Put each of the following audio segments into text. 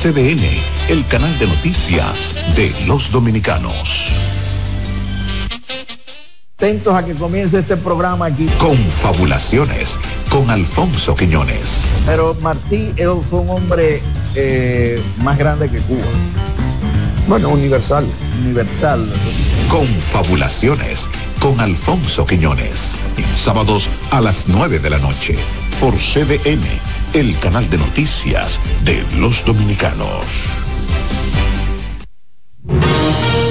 CDN, el canal de noticias de los dominicanos. Atentos a que comience este programa aquí. Confabulaciones con Alfonso Quiñones. Pero Martí fue un hombre eh, más grande que Cuba. Bueno, universal. Universal. Confabulaciones con Alfonso Quiñones. Sábados a las 9 de la noche por CDN, el canal de noticias de los dominicanos.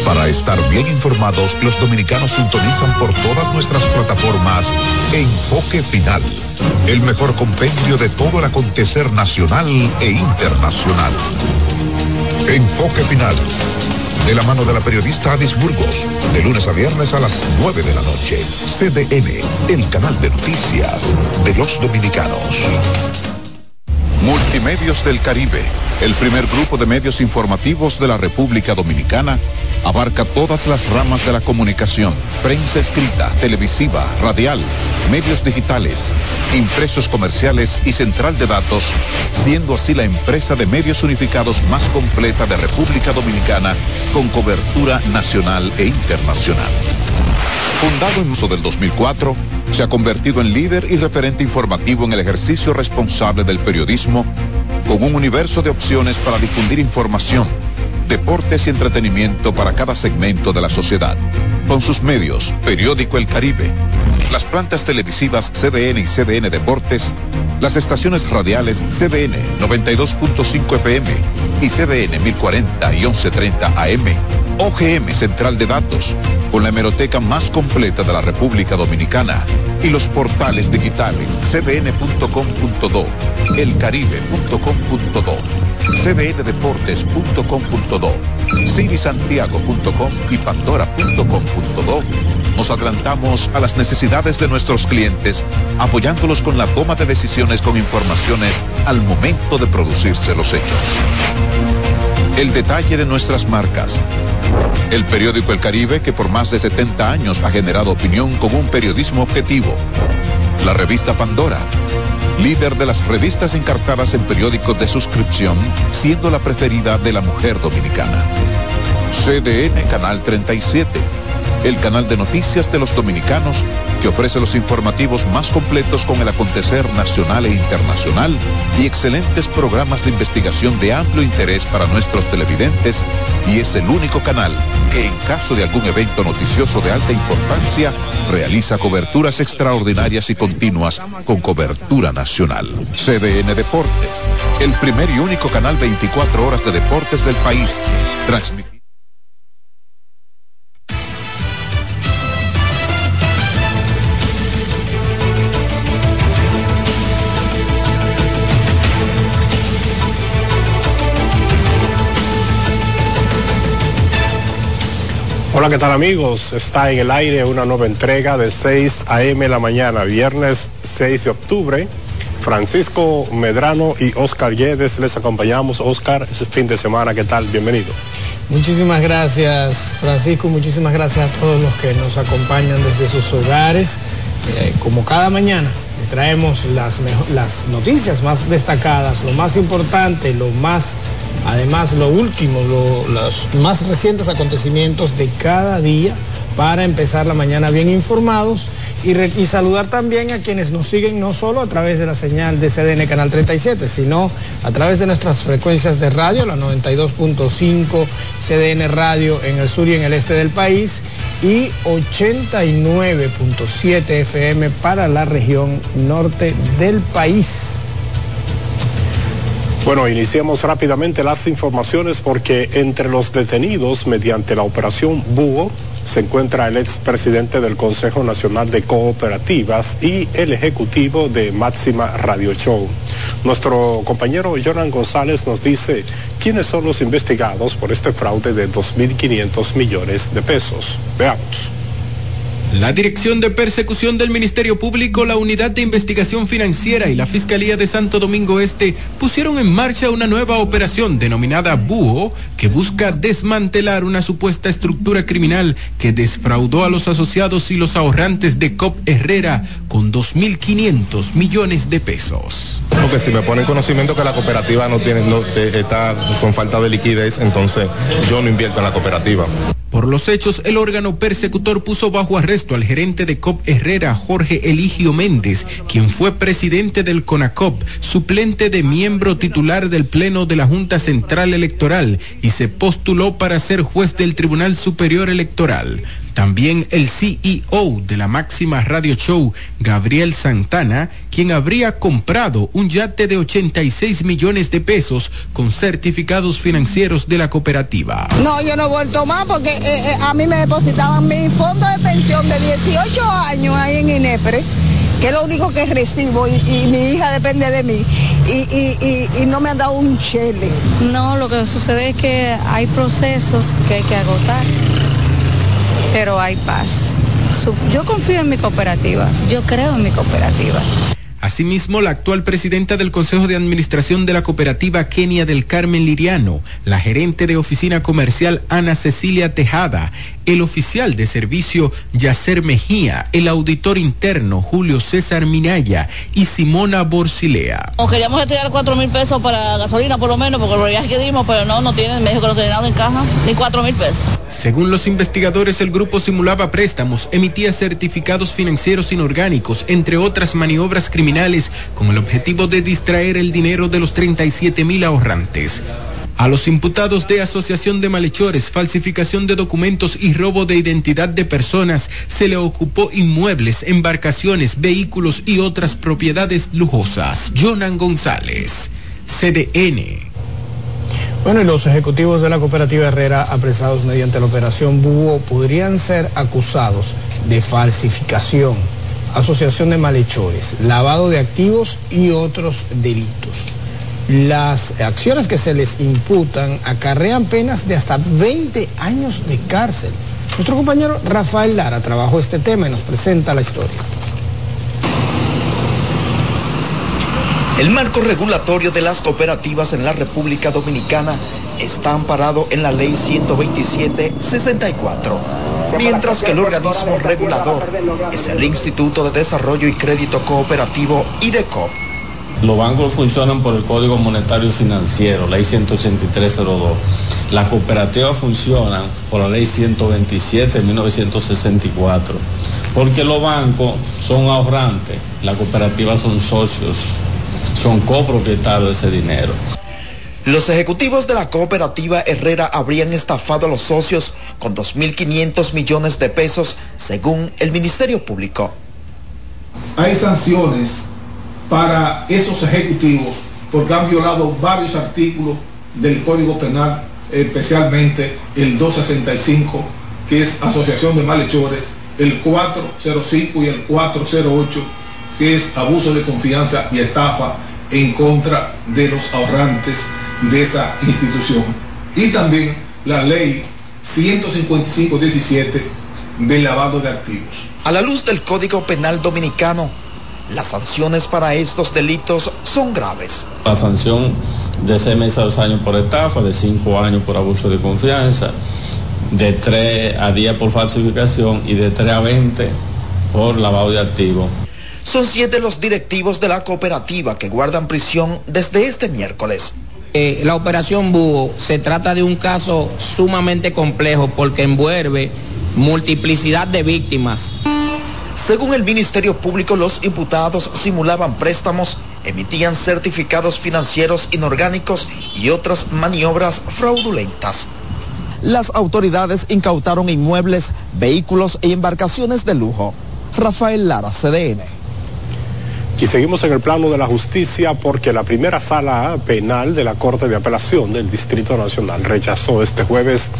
Para estar bien informados, los dominicanos sintonizan por todas nuestras plataformas Enfoque Final, el mejor compendio de todo el acontecer nacional e internacional. Enfoque Final, de la mano de la periodista Adis Burgos, de lunes a viernes a las 9 de la noche. CDN, el canal de noticias de los dominicanos. Multimedios del Caribe, el primer grupo de medios informativos de la República Dominicana, abarca todas las ramas de la comunicación, prensa escrita, televisiva, radial, medios digitales, impresos comerciales y central de datos, siendo así la empresa de medios unificados más completa de República Dominicana con cobertura nacional e internacional. Fundado en uso del 2004, se ha convertido en líder y referente informativo en el ejercicio responsable del periodismo, con un universo de opciones para difundir información, deportes y entretenimiento para cada segmento de la sociedad. Con sus medios, Periódico El Caribe, las plantas televisivas CDN y CDN Deportes, las estaciones radiales CDN 92.5 FM y CDN 1040 y 1130 AM, OGM Central de Datos, con la hemeroteca más completa de la República Dominicana y los portales digitales cdn.com.do, elcaribe.com.do, cdndeportes.com.do, cinisantiago.com y pandora.com.do. Nos adelantamos a las necesidades de nuestros clientes, apoyándolos con la toma de decisiones con informaciones al momento de producirse los hechos. El detalle de nuestras marcas. El periódico El Caribe, que por más de 70 años ha generado opinión con un periodismo objetivo. La revista Pandora, líder de las revistas encartadas en periódicos de suscripción, siendo la preferida de la mujer dominicana. CDN Canal 37 el canal de noticias de los dominicanos que ofrece los informativos más completos con el acontecer nacional e internacional y excelentes programas de investigación de amplio interés para nuestros televidentes y es el único canal que en caso de algún evento noticioso de alta importancia realiza coberturas extraordinarias y continuas con cobertura nacional. CDN Deportes, el primer y único canal 24 horas de deportes del país. Hola, ¿qué tal amigos? Está en el aire una nueva entrega de 6 a.m. la mañana, viernes 6 de octubre. Francisco Medrano y Oscar Yedes les acompañamos. Oscar, fin de semana, ¿qué tal? Bienvenido. Muchísimas gracias, Francisco. Muchísimas gracias a todos los que nos acompañan desde sus hogares. Eh, como cada mañana, les traemos las, las noticias más destacadas, lo más importante, lo más Además, lo último, los más recientes acontecimientos de cada día para empezar la mañana bien informados y, y, saludar también a quienes nos siguen no solo a través de la señal de CDN Canal 37, sino a través de nuestras frecuencias de radio, la 92.5 CDN Radio en el sur y en el este del país y 89.7 FM para la región norte del país. Bueno, iniciamos rápidamente las informaciones porque entre los detenidos mediante la operación Búho se encuentra el expresidente del Consejo Nacional de Cooperativas y el ejecutivo de Máxima Radio Show. Nuestro compañero Jonan González nos dice quiénes son los investigados por este fraude de 2.500 millones de pesos. Veamos. La Dirección de Persecución del Ministerio Público, la Unidad de Investigación Financiera y la Fiscalía de Santo Domingo Este pusieron en marcha una nueva operación denominada Búho que busca desmantelar una supuesta estructura criminal que desfraudó a los asociados y los ahorrantes de COP Herrera con 2.500 millones de pesos. Porque si me ponen conocimiento que la cooperativa no tiene, no, está con falta de liquidez, entonces yo no invierto en la cooperativa. Por los hechos, el órgano persecutor puso bajo arresto al gerente de COP Herrera, Jorge Eligio Méndez, quien fue presidente del CONACOP, suplente de miembro titular del Pleno de la Junta Central Electoral y se postuló para ser juez del Tribunal Superior Electoral. También el CEO de la máxima radio show, Gabriel Santana, quien habría comprado un yate de 86 millones de pesos con certificados financieros de la cooperativa. No, yo no he vuelto más porque eh, eh, a mí me depositaban mi fondo de pensión de 18 años ahí en INEPRE que es lo único que recibo y, mi hija depende de mí y, y, no me han dado un chele. No, lo que sucede es que hay procesos que hay que agotar pero hay paz. Yo confío en mi cooperativa, yo creo en mi cooperativa. Asimismo, la actual presidenta del Consejo de Administración de la Cooperativa Kenia del Carmen Liriano, la gerente de oficina comercial Ana Cecilia Tejada, el oficial de servicio Yacer Mejía, el auditor interno Julio César Minaya y Simona Borsilea. queríamos estudiar cuatro mil pesos para gasolina por lo menos, porque lo viaje que dimos, pero no, no tienen, me dijo que no tiene nada en caja, ni cuatro mil pesos. Según los investigadores, el grupo simulaba préstamos, emitía certificados financieros inorgánicos, entre otras maniobras criminales, con el objetivo de distraer el dinero de los 37 mil ahorrantes. A los imputados de asociación de malhechores, falsificación de documentos y robo de identidad de personas se le ocupó inmuebles, embarcaciones, vehículos y otras propiedades lujosas. Jonan González, CDN. Bueno, y los ejecutivos de la cooperativa Herrera apresados mediante la operación Búho podrían ser acusados de falsificación, asociación de malhechores, lavado de activos y otros delitos las acciones que se les imputan acarrean penas de hasta 20 años de cárcel. Nuestro compañero Rafael Lara trabajó este tema y nos presenta la historia. El marco regulatorio de las cooperativas en la República Dominicana está amparado en la Ley 127-64, mientras que el organismo regulador es el Instituto de Desarrollo y Crédito Cooperativo IDECOP los bancos funcionan por el Código Monetario Financiero, ley 18302. Las cooperativas funcionan por la ley 127 de 1964. Porque los bancos son ahorrantes, las cooperativas son socios, son copropietarios de ese dinero. Los ejecutivos de la cooperativa Herrera habrían estafado a los socios con 2.500 millones de pesos, según el Ministerio Público. Hay sanciones para esos ejecutivos porque han violado varios artículos del Código Penal, especialmente el 265, que es asociación de malhechores, el 405 y el 408, que es abuso de confianza y estafa en contra de los ahorrantes de esa institución. Y también la ley 155-17 del lavado de activos. A la luz del Código Penal Dominicano, las sanciones para estos delitos son graves. La sanción de seis meses a dos años por estafa, de cinco años por abuso de confianza, de tres a 10 por falsificación y de 3 a 20 por lavado de activos. Son siete los directivos de la cooperativa que guardan prisión desde este miércoles. Eh, la operación Búho se trata de un caso sumamente complejo porque envuelve multiplicidad de víctimas según el Ministerio Público, los imputados simulaban préstamos, emitían certificados financieros inorgánicos y otras maniobras fraudulentas. Las autoridades incautaron inmuebles, vehículos e embarcaciones de lujo. Rafael Lara, CDN. Y seguimos en el plano de la justicia porque la primera sala penal de la Corte de Apelación del Distrito Nacional rechazó este jueves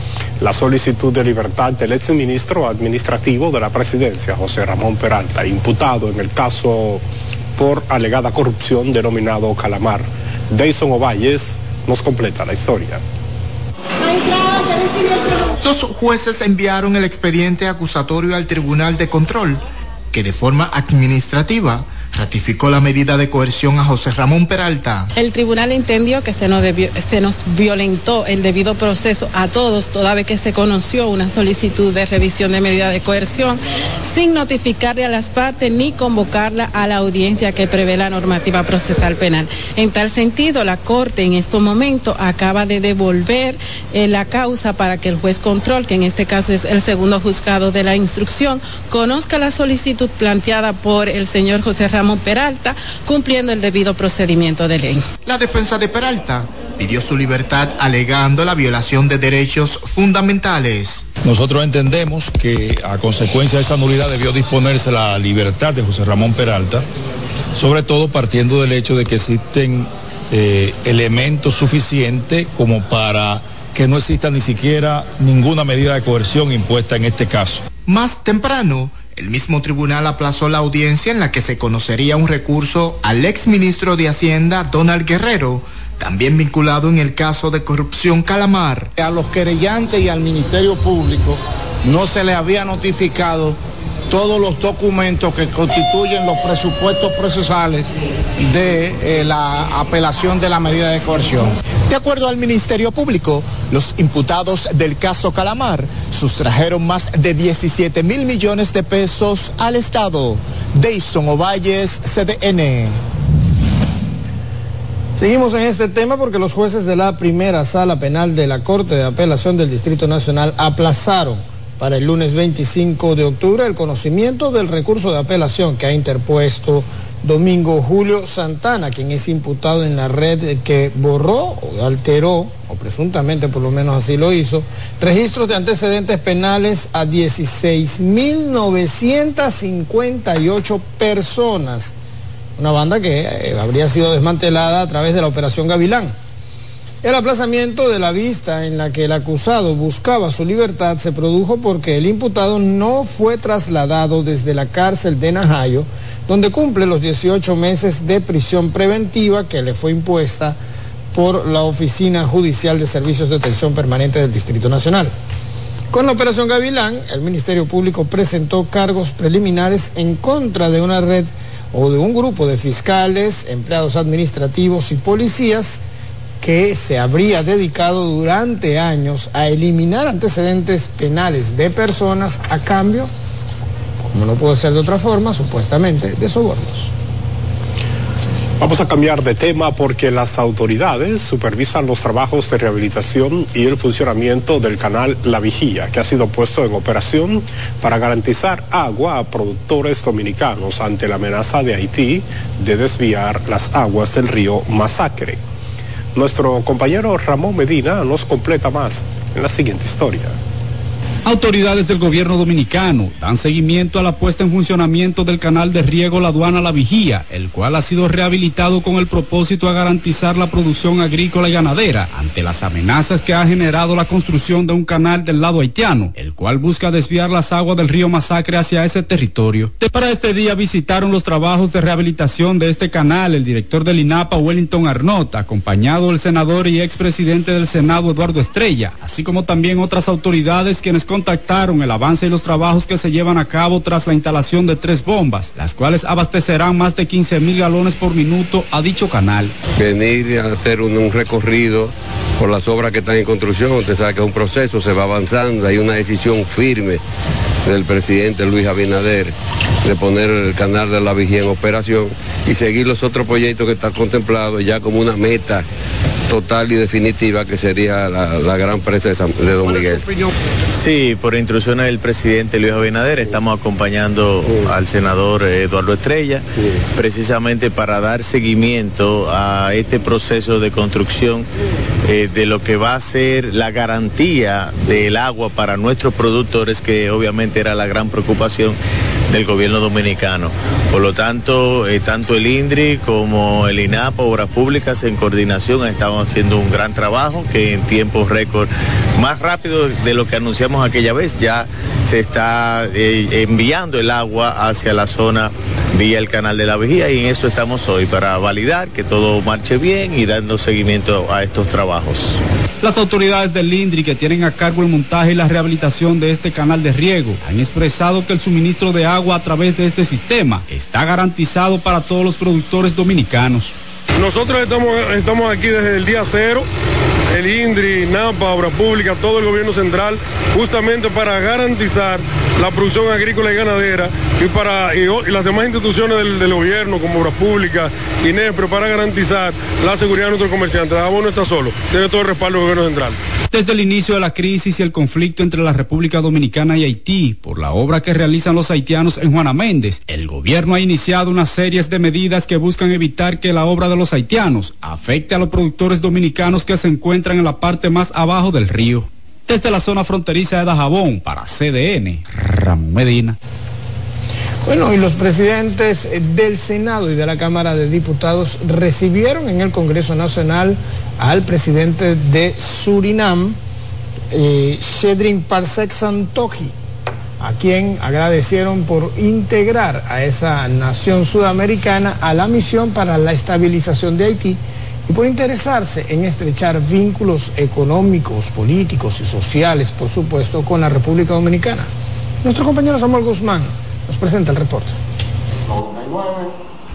la solicitud de libertad del exministro administrativo de la presidencia, José Ramón Peralta, imputado en el caso por alegada corrupción denominado Calamar. Dayson Ovalles nos completa la historia. Los jueces enviaron el expediente acusatorio al Tribunal de Control, que de forma administrativa ratificó la medida de coerción a José Ramón Peralta. El tribunal entendió que se nos, se nos violentó el debido proceso a todos, toda vez que se conoció una solicitud de revisión de medida de coerción sin notificarle a las partes ni convocarla a la audiencia que prevé la normativa procesal penal. En tal sentido, la Corte en estos momentos acaba de devolver eh, la causa para que el juez control, que en este caso es el segundo juzgado de la instrucción, conozca la solicitud planteada por el señor José Ramón Ramón Peralta, cumpliendo el debido procedimiento de ley. La defensa de Peralta pidió su libertad alegando la violación de derechos fundamentales. Nosotros entendemos que a consecuencia de esa nulidad debió disponerse la libertad de José Ramón Peralta, sobre todo partiendo del hecho de que existen eh, elementos suficientes como para que no exista ni siquiera ninguna medida de coerción impuesta en este caso. Más temprano, el mismo tribunal aplazó la audiencia en la que se conocería un recurso al exministro de Hacienda, Donald Guerrero, también vinculado en el caso de corrupción Calamar. A los querellantes y al Ministerio Público no se le había notificado todos los documentos que constituyen los presupuestos procesales de eh, la apelación de la medida de coerción. De acuerdo al Ministerio Público, los imputados del caso Calamar sustrajeron más de 17 mil millones de pesos al Estado. Dayson Ovalles, CDN. Seguimos en este tema porque los jueces de la primera sala penal de la Corte de Apelación del Distrito Nacional aplazaron para el lunes 25 de octubre el conocimiento del recurso de apelación que ha interpuesto Domingo Julio Santana, quien es imputado en la red que borró o alteró, o presuntamente por lo menos así lo hizo, registros de antecedentes penales a 16.958 personas. Una banda que eh, habría sido desmantelada a través de la Operación Gavilán. El aplazamiento de la vista en la que el acusado buscaba su libertad se produjo porque el imputado no fue trasladado desde la cárcel de Najayo, donde cumple los 18 meses de prisión preventiva que le fue impuesta por la Oficina Judicial de Servicios de Atención Permanente del Distrito Nacional. Con la operación Gavilán, el Ministerio Público presentó cargos preliminares en contra de una red o de un grupo de fiscales, empleados administrativos y policías que se habría dedicado durante años a eliminar antecedentes penales de personas a cambio, como no puede ser de otra forma, supuestamente, de sobornos. Vamos a cambiar de tema porque las autoridades supervisan los trabajos de rehabilitación y el funcionamiento del canal La Vigía, que ha sido puesto en operación para garantizar agua a productores dominicanos ante la amenaza de Haití de desviar las aguas del río Masacre. Nuestro compañero Ramón Medina nos completa más en la siguiente historia. Autoridades del gobierno dominicano dan seguimiento a la puesta en funcionamiento del canal de riego La Aduana La Vigía, el cual ha sido rehabilitado con el propósito de garantizar la producción agrícola y ganadera ante las amenazas que ha generado la construcción de un canal del lado haitiano, el cual busca desviar las aguas del río Masacre hacia ese territorio. Para este día visitaron los trabajos de rehabilitación de este canal el director del INAPA Wellington Arnott, acompañado del senador y expresidente del Senado Eduardo Estrella, así como también otras autoridades quienes contactaron el avance y los trabajos que se llevan a cabo tras la instalación de tres bombas, las cuales abastecerán más de 15 mil galones por minuto a dicho canal. Venir a hacer un, un recorrido por las obras que están en construcción, usted sabe que es un proceso, se va avanzando, hay una decisión firme del presidente Luis Abinader de poner el canal de la vigía en operación y seguir los otros proyectos que están contemplados ya como una meta total y definitiva que sería la, gran presa de, San, Don Miguel. Sí, por instrucciones del presidente Luis Abinader estamos acompañando al senador Eduardo Estrella precisamente para dar seguimiento a este proceso de construcción eh, de lo que va a ser la garantía del agua para nuestros productores que obviamente era la gran preocupación del gobierno dominicano. Por lo tanto, eh, tanto el INDRI como el INAPA, Obras Públicas, en coordinación estaban haciendo un gran trabajo que en tiempos récord, más rápido de lo que anunciamos aquella vez, ya se está eh, enviando el agua hacia la zona vía el canal de la vigía y en eso estamos hoy para validar que todo marche bien y dando seguimiento a estos trabajos. Las autoridades del INDRI que tienen a cargo el montaje y la rehabilitación de este canal de riego han expresado que el suministro de agua a través de este sistema está garantizado para todos los productores dominicanos. Nosotros estamos, estamos aquí desde el día cero, el INDRI, NAPA, Obra Pública, todo el gobierno central, justamente para garantizar la producción agrícola y ganadera y para y, las demás instituciones del, gobierno como Obra Pública, INESPRE, para garantizar la seguridad de nuestros comerciantes. Dajabón no está solo, tiene todo el respaldo del gobierno central. Desde el inicio de la crisis y el conflicto entre la República Dominicana y Haití por la obra que realizan los haitianos en Juana Méndez, el gobierno ha iniciado una serie de medidas que buscan evitar que la obra de los haitianos afecte a los productores dominicanos que se encuentran en la parte más abajo del río. Desde la zona fronteriza de Dajabón, para CDN, Ramón Medina. Bueno, y los presidentes del Senado y de la Cámara de Diputados recibieron en el Congreso Nacional al presidente de Surinam, eh, Shedrin Parsek Santoji, a quien agradecieron por integrar a esa nación sudamericana a la misión para la estabilización de Haití y por interesarse en estrechar vínculos económicos, políticos y sociales, por supuesto, con la República Dominicana. Nuestro compañero Samuel Guzmán nos presenta el reporte.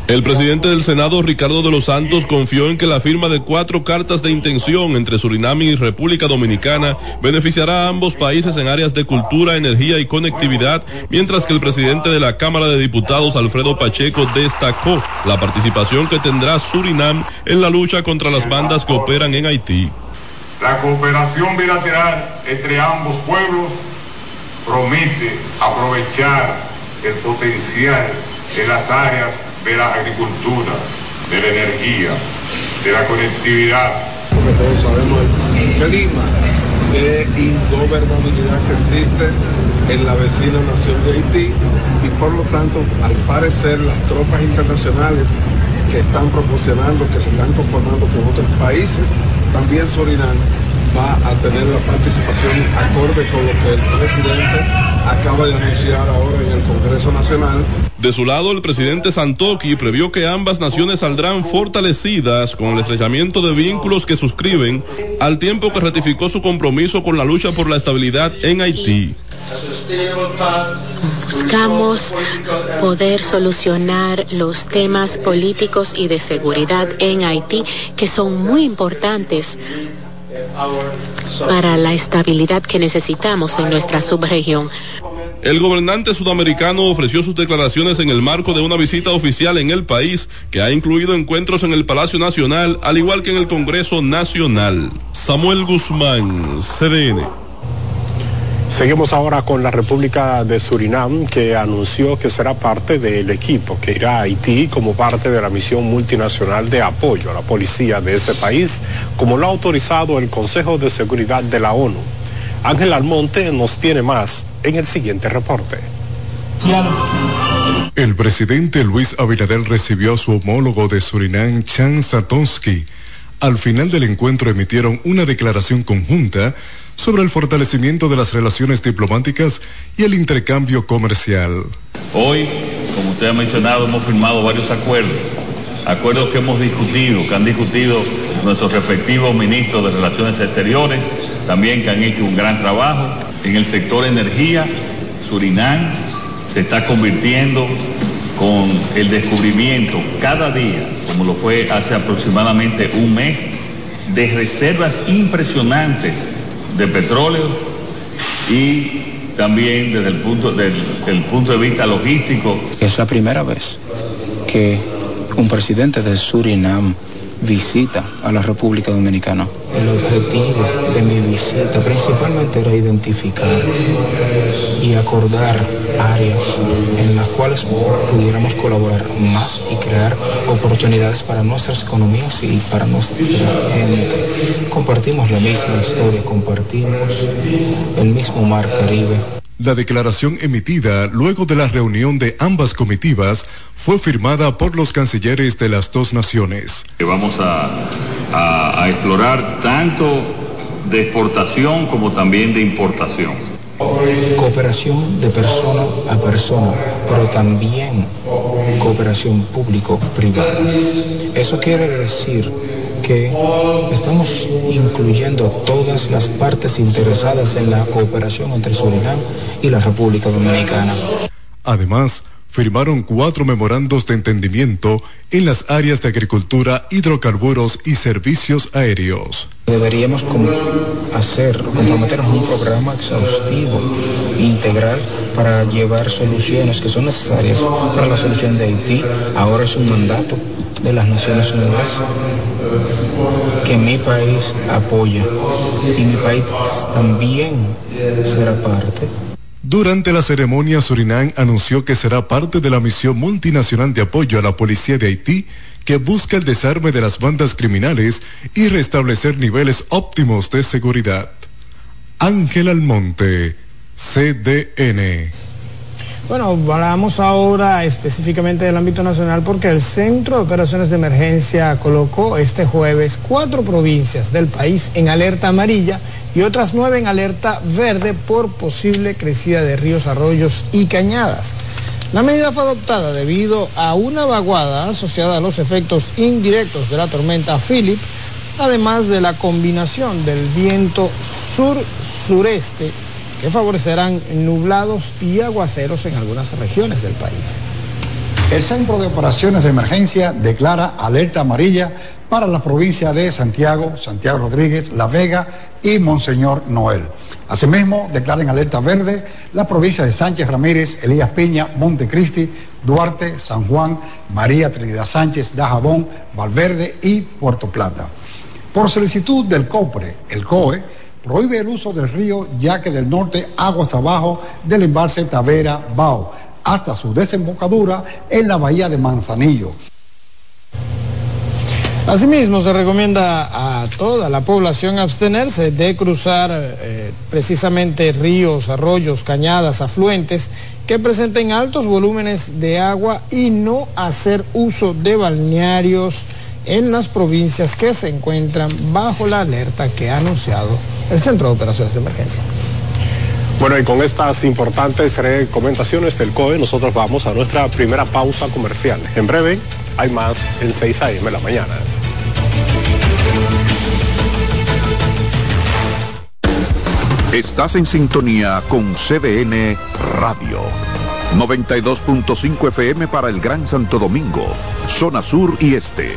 El presidente del Senado, Ricardo de los Santos, confió en que la firma de cuatro cartas de intención entre Surinam y República Dominicana beneficiará a ambos países en áreas de cultura, energía y conectividad, mientras que el presidente de la Cámara de Diputados, Alfredo Pacheco, destacó la participación que tendrá Surinam en la lucha contra las bandas que operan en Haití. La cooperación bilateral entre ambos pueblos promete aprovechar el potencial de las áreas de la agricultura, de la energía, de la conectividad. Porque todos sabemos el clima de ingobernabilidad que existe en la vecina nación de Haití y por lo tanto, al parecer, las tropas internacionales que están proporcionando, que se están conformando con otros países, también Surinam va a tener la participación acorde con lo que el presidente acaba de anunciar ahora en el Congreso Nacional. De su lado, el presidente Santoki previó que ambas naciones saldrán fortalecidas con el estrechamiento de vínculos que suscriben, al tiempo que ratificó su compromiso con la lucha por la estabilidad en Haití. Buscamos poder solucionar los temas políticos y de seguridad en Haití que son muy importantes para la estabilidad que necesitamos en nuestra subregión. El gobernante sudamericano ofreció sus declaraciones en el marco de una visita oficial en el país que ha incluido encuentros en el Palacio Nacional, al igual que en el Congreso Nacional. Samuel Guzmán, CDN. Seguimos ahora con la República de Surinam, que anunció que será parte del equipo que irá a Haití como parte de la misión multinacional de apoyo a la policía de ese país, como lo ha autorizado el Consejo de Seguridad de la ONU. Ángel Almonte nos tiene más en el siguiente reporte. El presidente Luis Abinader recibió a su homólogo de Surinam, Chan Satonsky. Al final del encuentro emitieron una declaración conjunta sobre el fortalecimiento de las relaciones diplomáticas y el intercambio comercial. Hoy, como usted ha mencionado, hemos firmado varios acuerdos, acuerdos que hemos discutido, que han discutido nuestros respectivos ministros de Relaciones Exteriores, también que han hecho un gran trabajo. En el sector energía, Surinam se está convirtiendo con el descubrimiento cada día, como lo fue hace aproximadamente un mes, de reservas impresionantes de petróleo y también desde el punto, del, punto de vista logístico. Es la primera vez que un presidente de Surinam visita a la República Dominicana. El objetivo de mi visita principalmente era identificar y acordar áreas en las cuales pudiéramos colaborar más y crear oportunidades para nuestras economías y para nuestra gente. Compartimos la misma historia, compartimos el mismo mar Caribe. La declaración emitida luego de la reunión de ambas comitivas fue firmada por los cancilleres de las dos naciones. Vamos a, a, explorar tanto de exportación como también de importación. cooperación de persona a persona, pero también cooperación público-privada. Eso quiere decir que estamos incluyendo todas las partes interesadas en la cooperación entre Surinam y la República Dominicana. Además, firmaron cuatro memorandos de entendimiento en las áreas de agricultura, hidrocarburos y servicios aéreos. Deberíamos hacer, comprometernos un programa exhaustivo, integral, para llevar soluciones que son necesarias para la solución de Haití. Ahora es un mandato de las Naciones Unidas que mi país apoya y mi país también será parte durante la ceremonia, Surinam anunció que será parte de la misión multinacional de apoyo a la policía de Haití que busca el desarme de las bandas criminales y restablecer niveles óptimos de seguridad. Ángel Almonte, CDN. Bueno, hablamos ahora específicamente del ámbito nacional porque el Centro de Operaciones de Emergencia colocó este jueves cuatro provincias del país en alerta amarilla y otras nueve en alerta verde por posible crecida de ríos, arroyos y cañadas. La medida fue adoptada debido a una vaguada asociada a los efectos indirectos de la tormenta Philip, además de la combinación del viento sur-sureste que favorecerán nublados y aguaceros en algunas regiones del país. El Centro de Operaciones de Emergencia declara alerta amarilla para la provincia de Santiago, Santiago Rodríguez, La Vega y Monseñor Noel. Asimismo, declaran alerta verde la provincia de Sánchez Ramírez, Elías Piña, Montecristi, Duarte, San Juan, María Trinidad Sánchez, Dajabón, Valverde y Puerto Plata. Por solicitud del COPRE, el COE, prohíbe el uso del río ya que del norte aguas abajo del embalse Tavera Bao hasta su desembocadura en la bahía de Manzanillo. Asimismo, se recomienda a toda la población abstenerse de cruzar eh, precisamente ríos, arroyos, cañadas, afluentes que presenten altos volúmenes de agua y no hacer uso de balnearios en las provincias que se encuentran bajo la alerta que ha anunciado el Centro de Operaciones de Emergencia. Bueno, y con estas importantes recomendaciones del COE, nosotros vamos a nuestra primera pausa comercial. En breve, hay más en 6 a.m. la mañana. Estás en sintonía con CDN Radio. 92.5 FM para el Gran Santo Domingo, zona sur y este.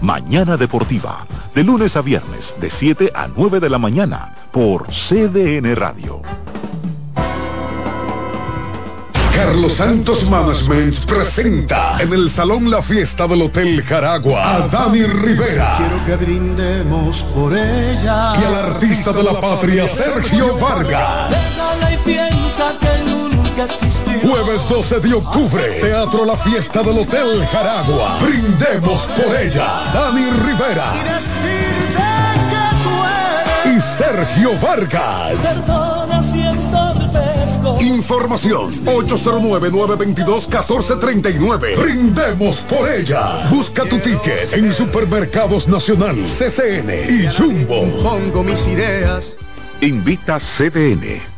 Mañana Deportiva, de lunes a viernes, de 7 a 9 de la mañana, por CDN Radio. Carlos Santos Management presenta en el Salón La Fiesta del Hotel Jaragua a Dani Rivera. Quiero que brindemos por ella. Y al artista de la patria, Sergio Vargas. y piensa que nunca existió. Jueves 12 de octubre, Teatro La Fiesta del Hotel Jaragua. Brindemos por ella. Dani Rivera. Y Sergio Vargas. Información 809-922-1439. Brindemos por ella. Busca tu ticket en Supermercados Nacional, CCN y Jumbo. Pongo mis ideas. Invita CDN.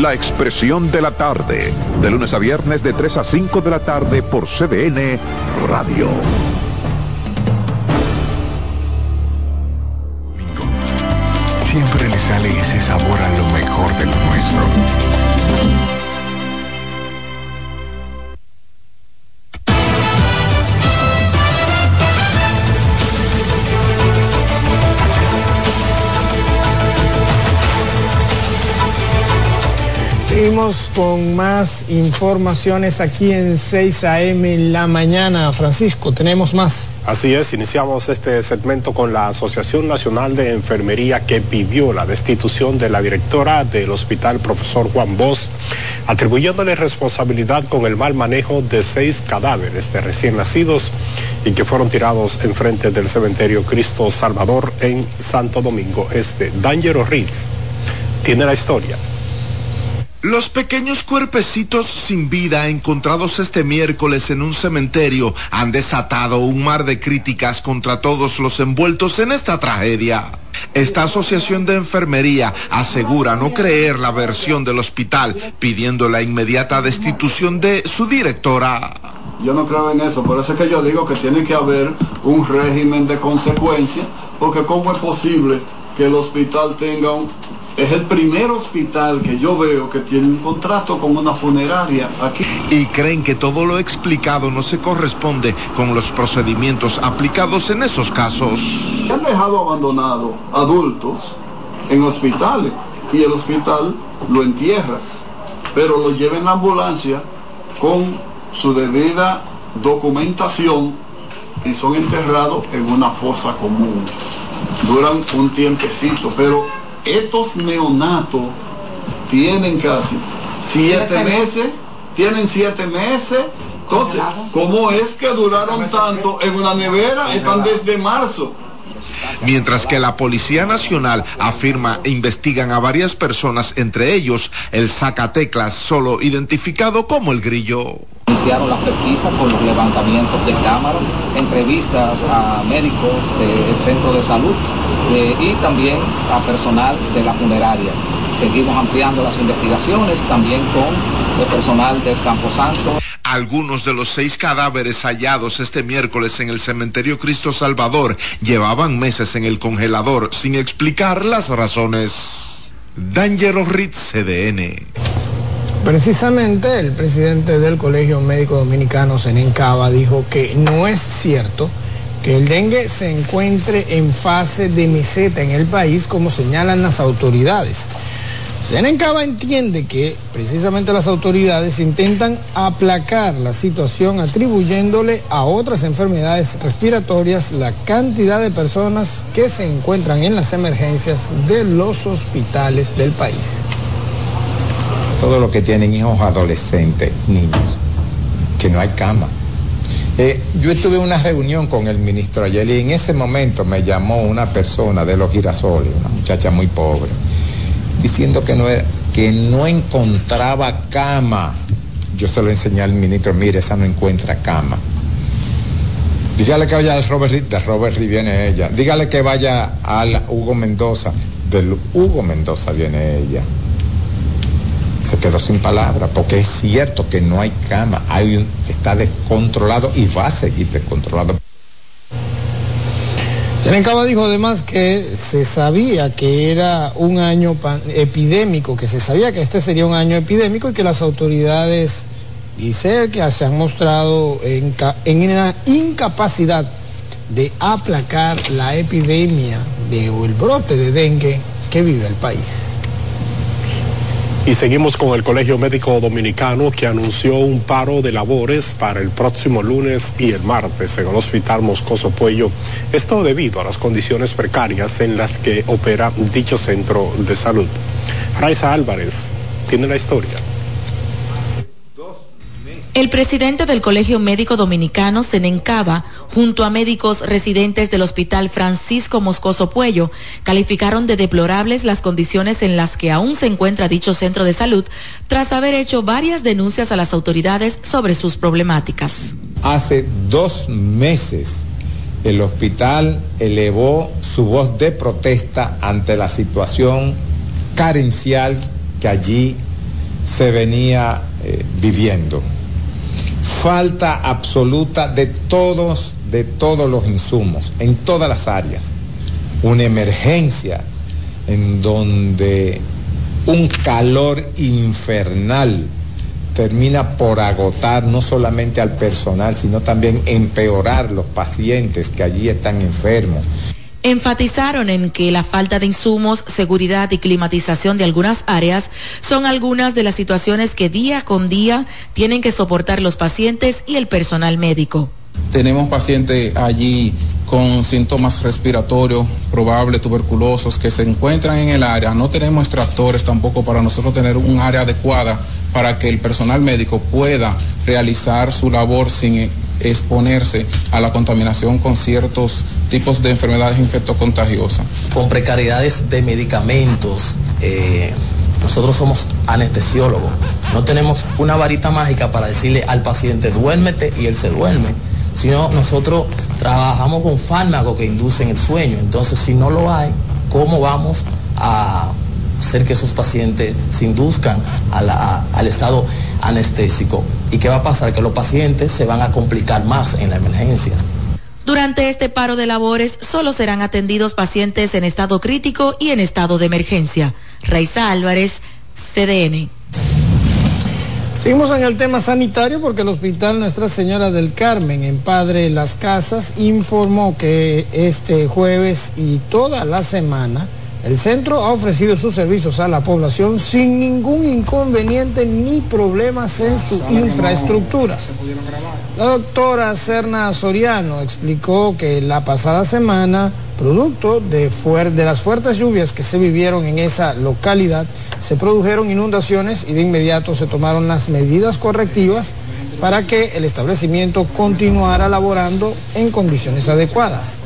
La expresión de la tarde, de lunes a viernes de 3 a 5 de la tarde por CDN Radio. Siempre le sale ese sabor a lo mejor de lo nuestro. Con más informaciones aquí en 6 a.m. la mañana. Francisco, tenemos más. Así es, iniciamos este segmento con la Asociación Nacional de Enfermería que pidió la destitución de la directora del hospital, profesor Juan Bosch, atribuyéndole responsabilidad con el mal manejo de seis cadáveres de recién nacidos y que fueron tirados enfrente del cementerio Cristo Salvador en Santo Domingo Este. D'Angelo Ritz tiene la historia. Los pequeños cuerpecitos sin vida encontrados este miércoles en un cementerio han desatado un mar de críticas contra todos los envueltos en esta tragedia. Esta asociación de enfermería asegura no creer la versión del hospital, pidiendo la inmediata destitución de su directora. Yo no creo en eso, por eso es que yo digo que tiene que haber un régimen de consecuencias, porque ¿cómo es posible que el hospital tenga un, es el primer hospital que yo veo que tiene un contrato con una funeraria aquí. Y creen que todo lo explicado no se corresponde con los procedimientos aplicados en esos casos. Han dejado abandonados adultos en hospitales y el hospital lo entierra, pero lo lleva en la ambulancia con su debida documentación y son enterrados en una fosa común. Duran un tiempecito, pero estos neonatos tienen casi siete meses, tienen siete meses. Entonces, ¿cómo es que duraron tanto en una nevera? Están desde marzo. Mientras que la Policía Nacional afirma e investigan a varias personas, entre ellos el Zacateclas, solo identificado como el grillo. Iniciaron las pesquisas con los levantamientos de cámaras, entrevistas a médicos del centro de salud eh, y también a personal de la funeraria. Seguimos ampliando las investigaciones también con el personal del Camposanto. Algunos de los seis cadáveres hallados este miércoles en el cementerio Cristo Salvador llevaban meses en el congelador sin explicar las razones. D'Angelo Ritz, CDN. Precisamente el presidente del Colegio Médico Dominicano, Senencaba, dijo que no es cierto que el dengue se encuentre en fase de meseta en el país, como señalan las autoridades. Senencaba entiende que precisamente las autoridades intentan aplacar la situación atribuyéndole a otras enfermedades respiratorias la cantidad de personas que se encuentran en las emergencias de los hospitales del país. Todos los que tienen hijos adolescentes, niños, que no hay cama. Eh, yo estuve en una reunión con el ministro ayer y en ese momento me llamó una persona de los girasoles, una muchacha muy pobre diciendo que no, que no encontraba cama. Yo se lo enseñé al ministro, mire, esa no encuentra cama. Dígale que vaya al Robert de Robert viene ella. Dígale que vaya al Hugo Mendoza, del Hugo Mendoza viene ella. Se quedó sin palabras, porque es cierto que no hay cama, hay un, está descontrolado y va a seguir descontrolado. Senencaba dijo además que se sabía que era un año epidémico, que se sabía que este sería un año epidémico y que las autoridades, dice que se han mostrado en, en una incapacidad de aplacar la epidemia de, o el brote de dengue que vive el país. Y seguimos con el Colegio Médico Dominicano que anunció un paro de labores para el próximo lunes y el martes en el Hospital Moscoso Puello. Esto debido a las condiciones precarias en las que opera dicho centro de salud. Raiza Álvarez tiene la historia. El presidente del Colegio Médico Dominicano, Senencaba, junto a médicos residentes del Hospital Francisco Moscoso Puello, calificaron de deplorables las condiciones en las que aún se encuentra dicho centro de salud, tras haber hecho varias denuncias a las autoridades sobre sus problemáticas. Hace dos meses el hospital elevó su voz de protesta ante la situación carencial que allí se venía eh, viviendo. Falta absoluta de todos, de todos los insumos, en todas las áreas. Una emergencia en donde un calor infernal termina por agotar no solamente al personal, sino también empeorar los pacientes que allí están enfermos. Enfatizaron en que la falta de insumos, seguridad y climatización de algunas áreas son algunas de las situaciones que día con día tienen que soportar los pacientes y el personal médico. Tenemos pacientes allí con síntomas respiratorios probables, tuberculosos, que se encuentran en el área. No tenemos extractores tampoco para nosotros tener un área adecuada para que el personal médico pueda realizar su labor sin exponerse a la contaminación con ciertos tipos de enfermedades infectocontagiosas. Con precariedades de medicamentos, eh, nosotros somos anestesiólogos, no tenemos una varita mágica para decirle al paciente duérmete y él se duerme, sino nosotros trabajamos con fármacos que inducen el sueño, entonces si no lo hay, ¿cómo vamos a hacer que esos pacientes se induzcan al estado anestésico. ¿Y qué va a pasar? Que los pacientes se van a complicar más en la emergencia. Durante este paro de labores solo serán atendidos pacientes en estado crítico y en estado de emergencia. Raiza Álvarez, CDN. Seguimos en el tema sanitario porque el Hospital Nuestra Señora del Carmen en Padre Las Casas informó que este jueves y toda la semana el centro ha ofrecido sus servicios a la población sin ningún inconveniente ni problemas en su infraestructura. La doctora Serna Soriano explicó que la pasada semana, producto de, de las fuertes lluvias que se vivieron en esa localidad, se produjeron inundaciones y de inmediato se tomaron las medidas correctivas para que el establecimiento continuara laborando en condiciones adecuadas.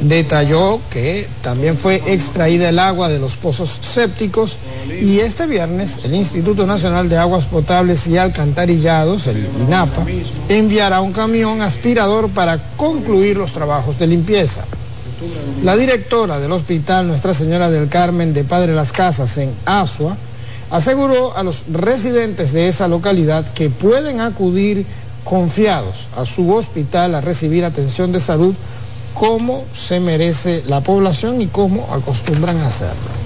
Detalló que también fue extraída el agua de los pozos sépticos y este viernes el Instituto Nacional de Aguas Potables y Alcantarillados, el INAPA, enviará un camión aspirador para concluir los trabajos de limpieza. La directora del Hospital Nuestra Señora del Carmen de Padre Las Casas en Asua aseguró a los residentes de esa localidad que pueden acudir confiados a su hospital a recibir atención de salud cómo se merece la población y cómo acostumbran a hacerlo.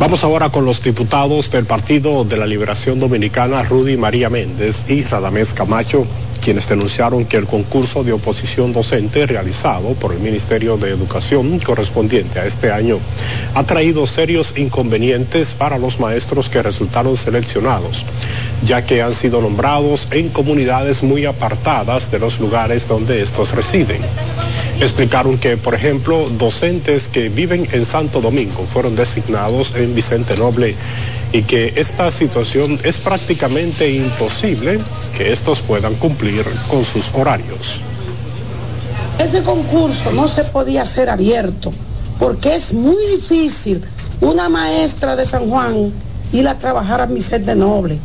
Vamos ahora con los diputados del Partido de la Liberación Dominicana, Rudy María Méndez y Radamés Camacho, quienes denunciaron que el concurso de oposición docente realizado por el Ministerio de Educación correspondiente a este año ha traído serios inconvenientes para los maestros que resultaron seleccionados, ya que han sido nombrados en comunidades muy apartadas de los lugares donde estos residen. Explicaron que, por ejemplo, docentes que viven en Santo Domingo fueron designados en Vicente Noble y que esta situación es prácticamente imposible que estos puedan cumplir con sus horarios. Ese concurso no se podía hacer abierto porque es muy difícil una maestra de San Juan ir a trabajar a Vicente Noble.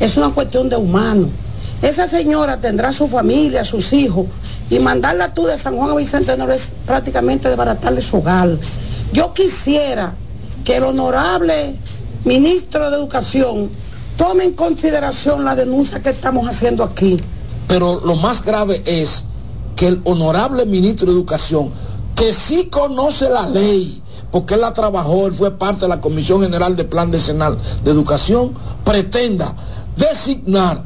Es una cuestión de humano. Esa señora tendrá su familia, sus hijos, y mandarla tú de San Juan a Vicente Noble es prácticamente desbaratarle su hogar. Yo quisiera que el honorable ministro de Educación tome en consideración la denuncia que estamos haciendo aquí. Pero lo más grave es que el honorable ministro de Educación, que sí conoce la ley, porque él la trabajó, él fue parte de la Comisión General de Plan Decenal de Educación, pretenda designar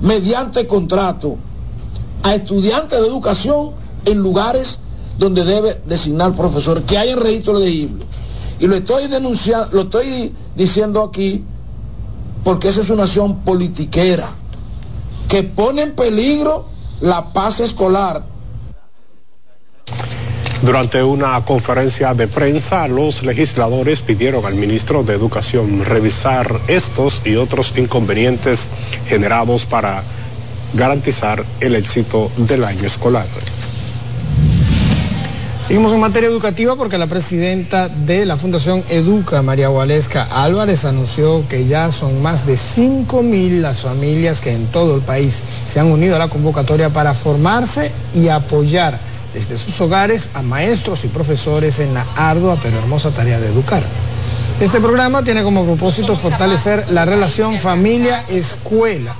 mediante contrato a estudiantes de educación en lugares donde debe designar profesores que hayan registro elegible. Y lo estoy denunciando, lo estoy diciendo aquí porque esa es una acción politiquera que pone en peligro la paz escolar. Durante una conferencia de prensa, los legisladores pidieron al ministro de Educación revisar estos y otros inconvenientes generados para garantizar el éxito del año escolar. Seguimos en materia educativa porque la presidenta de la Fundación Educa, María Gualesca Álvarez, anunció que ya son más de 5 mil las familias que en todo el país se han unido a la convocatoria para formarse y apoyar desde sus hogares a maestros y profesores en la ardua pero hermosa tarea de educar. Este programa tiene como propósito fortalecer la relación familia-escuela,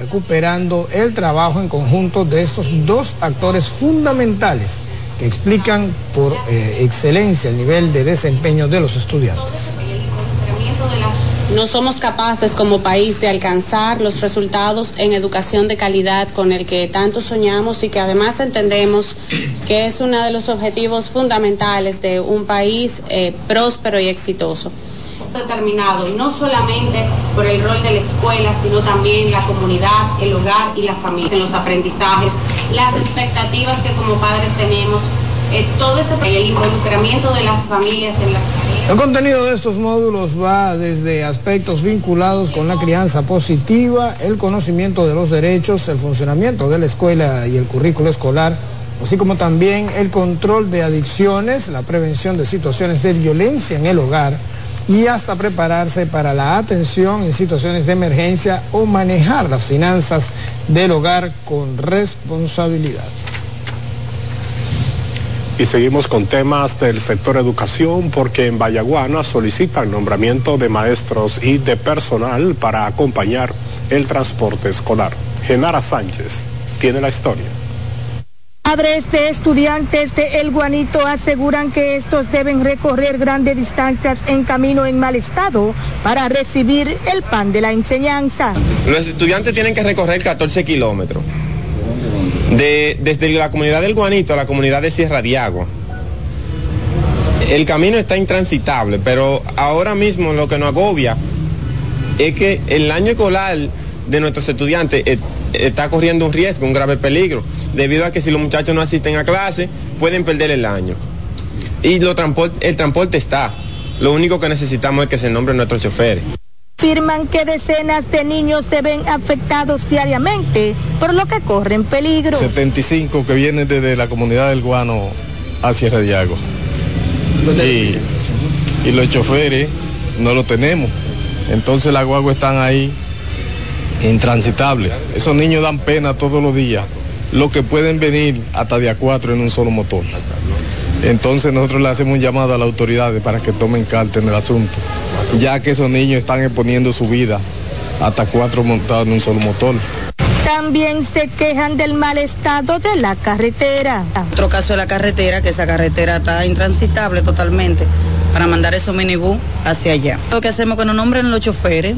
recuperando el trabajo en conjunto de estos dos actores fundamentales explican por eh, excelencia el nivel de desempeño de los estudiantes. No somos capaces como país de alcanzar los resultados en educación de calidad con el que tanto soñamos y que además entendemos que es uno de los objetivos fundamentales de un país eh, próspero y exitoso. Determinado no solamente por el rol de la escuela, sino también la comunidad, el hogar y la familia, en los aprendizajes, las expectativas que como padres tenemos, eh, todo ese el involucramiento de las familias en las el contenido de estos módulos va desde aspectos vinculados con la crianza positiva, el conocimiento de los derechos, el funcionamiento de la escuela y el currículo escolar, así como también el control de adicciones, la prevención de situaciones de violencia en el hogar y hasta prepararse para la atención en situaciones de emergencia o manejar las finanzas del hogar con responsabilidad. Y seguimos con temas del sector educación porque en Vallaguana solicitan nombramiento de maestros y de personal para acompañar el transporte escolar. Genara Sánchez tiene la historia. Padres de estudiantes de El Guanito aseguran que estos deben recorrer grandes distancias en camino en mal estado para recibir el pan de la enseñanza. Los estudiantes tienen que recorrer 14 kilómetros desde la comunidad del Guanito a la comunidad de Sierra de Agua. El camino está intransitable, pero ahora mismo lo que nos agobia es que el año escolar de nuestros estudiantes está corriendo un riesgo, un grave peligro, debido a que si los muchachos no asisten a clase, pueden perder el año. Y lo, el transporte está. Lo único que necesitamos es que se nombren nuestros choferes afirman que decenas de niños se ven afectados diariamente, por lo que corren peligro. 75 que vienen desde la comunidad del Guano hacia Radiago. Y, y los choferes no lo tenemos. Entonces las guaguas están ahí intransitables. Esos niños dan pena todos los días. Lo que pueden venir hasta día cuatro en un solo motor. Entonces nosotros le hacemos un llamado a las autoridades para que tomen carta en el asunto ya que esos niños están exponiendo su vida hasta cuatro montados en un solo motor. También se quejan del mal estado de la carretera. Otro caso de la carretera, que esa carretera está intransitable totalmente para mandar esos minibús hacia allá. Lo que hacemos es que nos nombren los choferes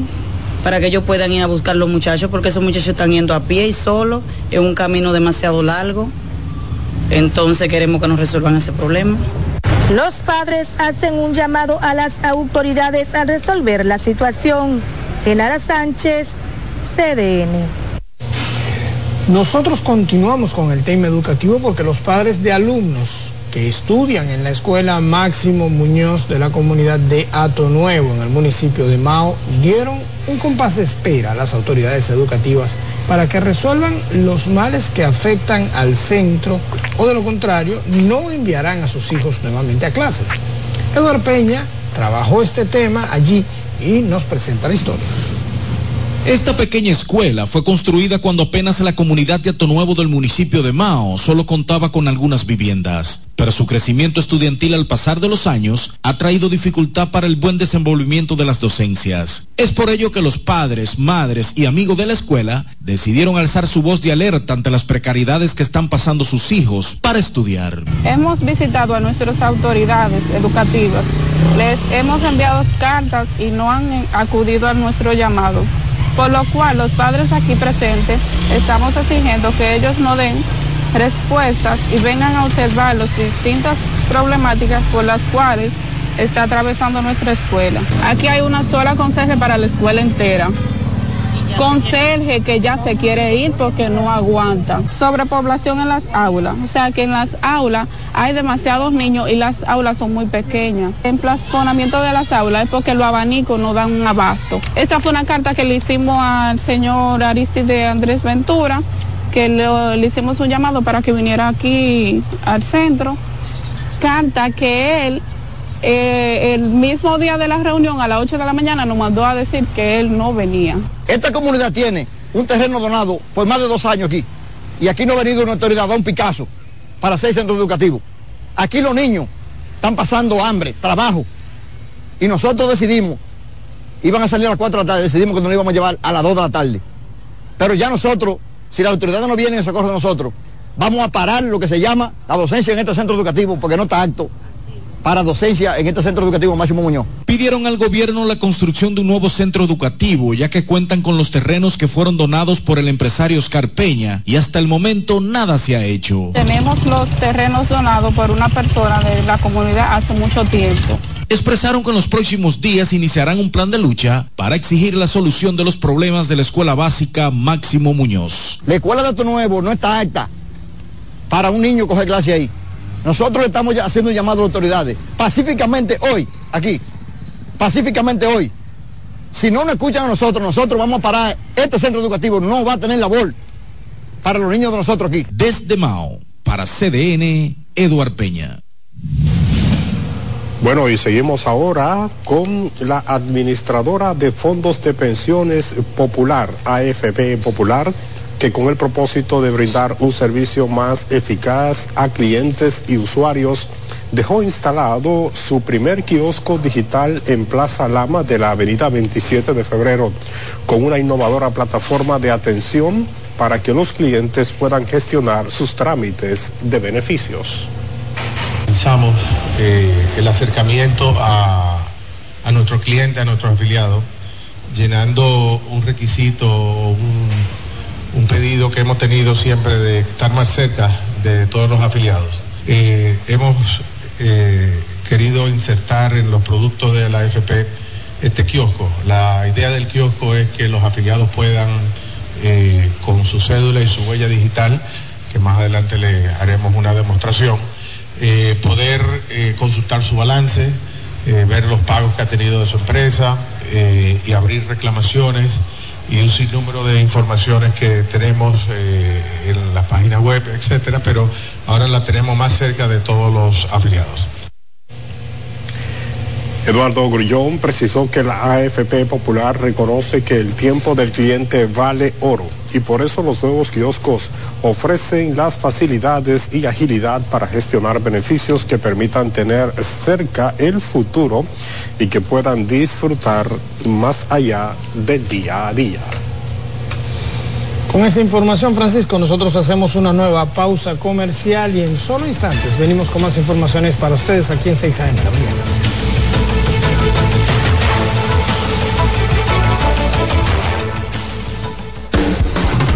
para que ellos puedan ir a buscar los muchachos, porque esos muchachos están yendo a pie y solo en un camino demasiado largo. Entonces queremos que nos resuelvan ese problema. Los padres hacen un llamado a las autoridades a resolver la situación. Genara Sánchez, CDN. Nosotros continuamos con el tema educativo porque los padres de alumnos que estudian en la escuela Máximo Muñoz de la comunidad de Ato Nuevo en el municipio de Mao dieron un compás de espera a las autoridades educativas para que resuelvan los males que afectan al centro o de lo contrario no enviarán a sus hijos nuevamente a clases. Eduardo Peña trabajó este tema allí y nos presenta la historia. Esta pequeña escuela fue construida cuando apenas la comunidad de Atonuevo del municipio de Mao solo contaba con algunas viviendas, pero su crecimiento estudiantil al pasar de los años ha traído dificultad para el buen desenvolvimiento de las docencias. Es por ello que los padres, madres y amigos de la escuela decidieron alzar su voz de alerta ante las precariedades que están pasando sus hijos para estudiar. Hemos visitado a nuestras autoridades educativas, les hemos enviado cartas y no han acudido a nuestro llamado por lo cual los padres aquí presentes estamos exigiendo que ellos no den respuestas y vengan a observar las distintas problemáticas por las cuales está atravesando nuestra escuela. Aquí hay una sola conseje para la escuela entera conserje que ya se quiere ir porque no aguanta. Sobrepoblación en las aulas, o sea que en las aulas hay demasiados niños y las aulas son muy pequeñas. El plazonamiento de las aulas es porque los abanicos no dan un abasto. Esta fue una carta que le hicimos al señor Aristide Andrés Ventura, que le, hicimos un llamado para que viniera aquí al centro. Carta que él eh, el mismo día de la reunión, a las 8 de la mañana, nos mandó a decir que él no venía. Esta comunidad tiene un terreno donado por más de dos años aquí. Y aquí no ha venido una autoridad un Picasso para hacer centro educativo. Aquí los niños están pasando hambre, trabajo. y nosotros decidimos, iban a salir a las 4 de la tarde, decidimos que nos íbamos a llevar a las 2 de la tarde. Pero ya nosotros, si las autoridades no vienen en socorro de nosotros, vamos a parar lo que se llama la docencia en este centro educativo porque no está acto para docencia en este centro educativo Máximo Muñoz. Pidieron al gobierno la construcción de un nuevo centro educativo, ya que cuentan con los terrenos que fueron donados por el empresario Oscar Peña y hasta el momento nada se ha hecho. Tenemos los terrenos donados por una persona de la comunidad hace mucho tiempo. Expresaron que en los próximos días iniciarán un plan de lucha para exigir la solución de los problemas de la escuela básica Máximo Muñoz. La escuela de Ato Nuevo no está alta para un niño coger clase ahí. Nosotros le estamos ya haciendo un llamado a las autoridades, pacíficamente hoy, aquí, pacíficamente hoy. Si no nos escuchan a nosotros, nosotros vamos a parar, este centro educativo no va a tener labor para los niños de nosotros aquí. Desde Mao, para CDN, Eduard Peña. Bueno, y seguimos ahora con la administradora de fondos de pensiones popular, AFP Popular, que con el propósito de brindar un servicio más eficaz a clientes y usuarios, dejó instalado su primer kiosco digital en Plaza Lama de la avenida 27 de febrero, con una innovadora plataforma de atención para que los clientes puedan gestionar sus trámites de beneficios. Pensamos eh, el acercamiento a, a nuestro cliente, a nuestros afiliados, llenando un requisito, un, un pedido que hemos tenido siempre de estar más cerca de todos los afiliados. Eh, hemos eh, querido insertar en los productos de la AFP este kiosco. La idea del kiosco es que los afiliados puedan, eh, con su cédula y su huella digital, que más adelante le haremos una demostración, poder consultar su balance, ver los pagos que ha tenido de su empresa y abrir reclamaciones y un sinnúmero de informaciones que tenemos eh, en las páginas web, etcétera, pero ahora la tenemos más cerca de todos los afiliados. Eduardo Grullón precisó que la AFP Popular reconoce que el tiempo del cliente vale oro y por eso los nuevos kioscos ofrecen las facilidades y agilidad para gestionar beneficios que permitan tener cerca el futuro y que puedan disfrutar más allá del día a día. Con esa información, Francisco, nosotros hacemos una nueva pausa comercial y en solo instantes venimos con más informaciones para ustedes aquí en 6 AM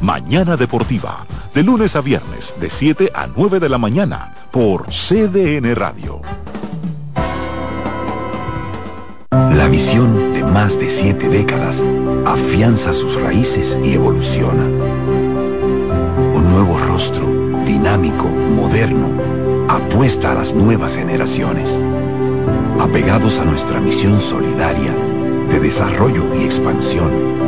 Mañana Deportiva, de lunes a viernes, de 7 a 9 de la mañana, por CDN Radio. La visión de más de siete décadas afianza sus raíces y evoluciona. Un nuevo rostro, dinámico, moderno, apuesta a las nuevas generaciones. Apegados a nuestra misión solidaria de desarrollo y expansión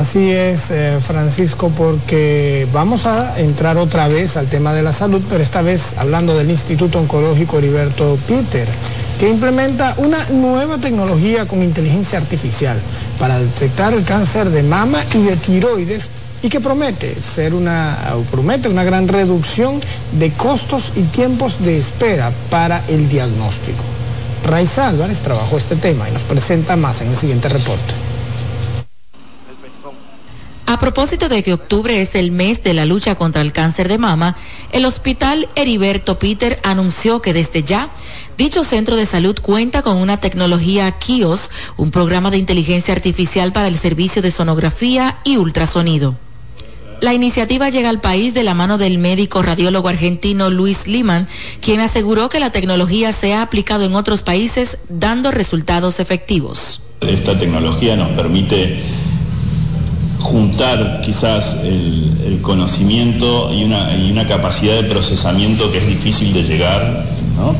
Así es, eh, Francisco, porque vamos a entrar otra vez al tema de la salud, pero esta vez hablando del Instituto Oncológico Heriberto Peter, que implementa una nueva tecnología con inteligencia artificial para detectar el cáncer de mama y de tiroides y que promete ser una, promete una gran reducción de costos y tiempos de espera para el diagnóstico. Raiza Álvarez trabajó este tema y nos presenta más en el siguiente reporte. A propósito de que octubre es el mes de la lucha contra el cáncer de mama, el Hospital Heriberto Peter anunció que desde ya dicho centro de salud cuenta con una tecnología KIOS, un programa de inteligencia artificial para el servicio de sonografía y ultrasonido. La iniciativa llega al país de la mano del médico radiólogo argentino Luis Liman, quien aseguró que la tecnología se ha aplicado en otros países dando resultados efectivos. Esta tecnología nos permite juntar quizás el, conocimiento y una, capacidad de procesamiento que es difícil de llegar